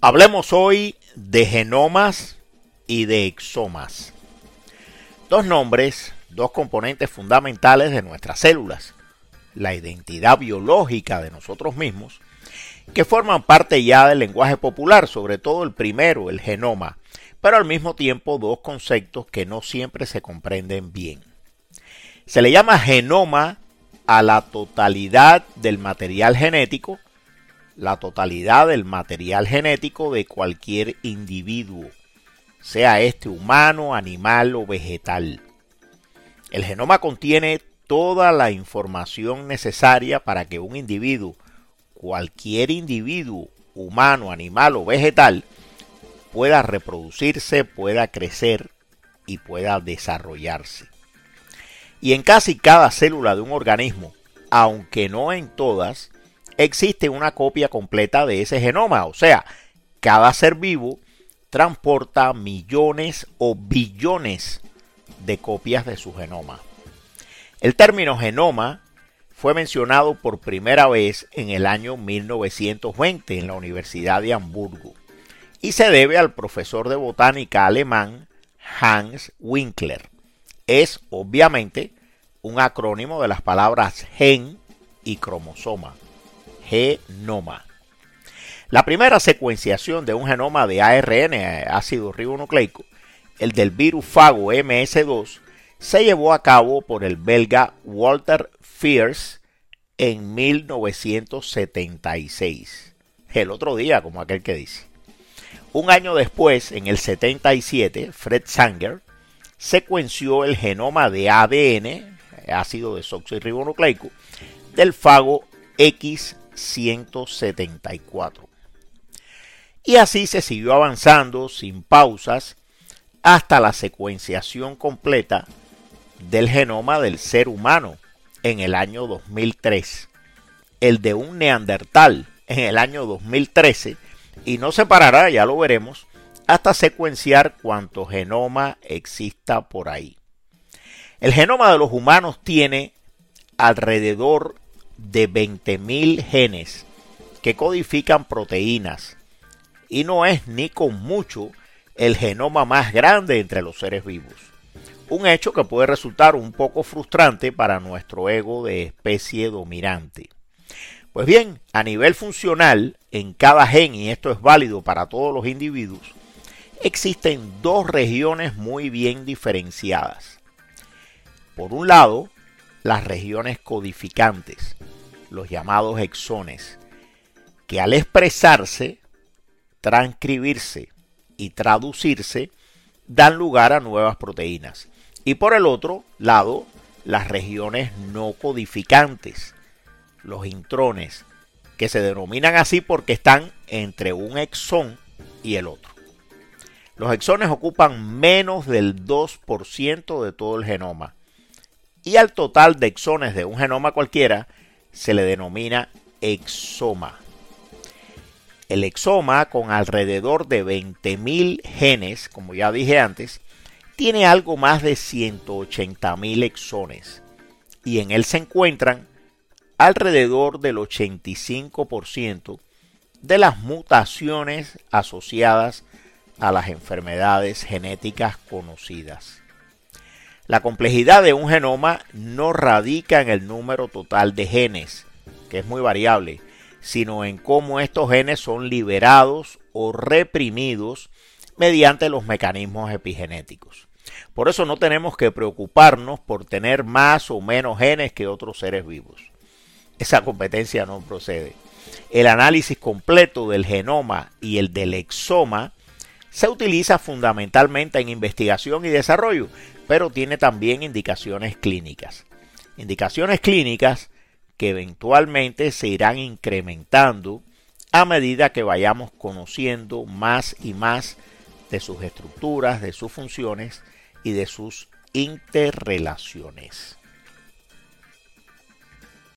Hablemos hoy de genomas y de exomas. Dos nombres, dos componentes fundamentales de nuestras células, la identidad biológica de nosotros mismos, que forman parte ya del lenguaje popular, sobre todo el primero, el genoma, pero al mismo tiempo dos conceptos que no siempre se comprenden bien. Se le llama genoma a la totalidad del material genético la totalidad del material genético de cualquier individuo, sea este humano, animal o vegetal. El genoma contiene toda la información necesaria para que un individuo, cualquier individuo, humano, animal o vegetal, pueda reproducirse, pueda crecer y pueda desarrollarse. Y en casi cada célula de un organismo, aunque no en todas, existe una copia completa de ese genoma. O sea, cada ser vivo transporta millones o billones de copias de su genoma. El término genoma fue mencionado por primera vez en el año 1920 en la Universidad de Hamburgo y se debe al profesor de botánica alemán Hans Winkler. Es obviamente un acrónimo de las palabras gen y cromosoma genoma. La primera secuenciación de un genoma de ARN, ácido ribonucleico, el del virus fago MS2, se llevó a cabo por el belga Walter Fierce en 1976. El otro día, como aquel que dice. Un año después, en el 77, Fred Sanger secuenció el genoma de ADN, ácido desoxirribonucleico, del fago X 174. Y así se siguió avanzando sin pausas hasta la secuenciación completa del genoma del ser humano en el año 2003, el de un neandertal en el año 2013 y no se parará, ya lo veremos, hasta secuenciar cuanto genoma exista por ahí. El genoma de los humanos tiene alrededor de 20.000 genes que codifican proteínas y no es ni con mucho el genoma más grande entre los seres vivos. Un hecho que puede resultar un poco frustrante para nuestro ego de especie dominante. Pues bien, a nivel funcional, en cada gen, y esto es válido para todos los individuos, existen dos regiones muy bien diferenciadas. Por un lado, las regiones codificantes, los llamados exones, que al expresarse, transcribirse y traducirse, dan lugar a nuevas proteínas. Y por el otro lado, las regiones no codificantes, los intrones, que se denominan así porque están entre un exón y el otro. Los exones ocupan menos del 2% de todo el genoma. Y al total de exones de un genoma cualquiera se le denomina exoma. El exoma, con alrededor de 20.000 genes, como ya dije antes, tiene algo más de 180.000 exones y en él se encuentran alrededor del 85% de las mutaciones asociadas a las enfermedades genéticas conocidas. La complejidad de un genoma no radica en el número total de genes, que es muy variable, sino en cómo estos genes son liberados o reprimidos mediante los mecanismos epigenéticos. Por eso no tenemos que preocuparnos por tener más o menos genes que otros seres vivos. Esa competencia no procede. El análisis completo del genoma y el del exoma se utiliza fundamentalmente en investigación y desarrollo, pero tiene también indicaciones clínicas. Indicaciones clínicas que eventualmente se irán incrementando a medida que vayamos conociendo más y más de sus estructuras, de sus funciones y de sus interrelaciones.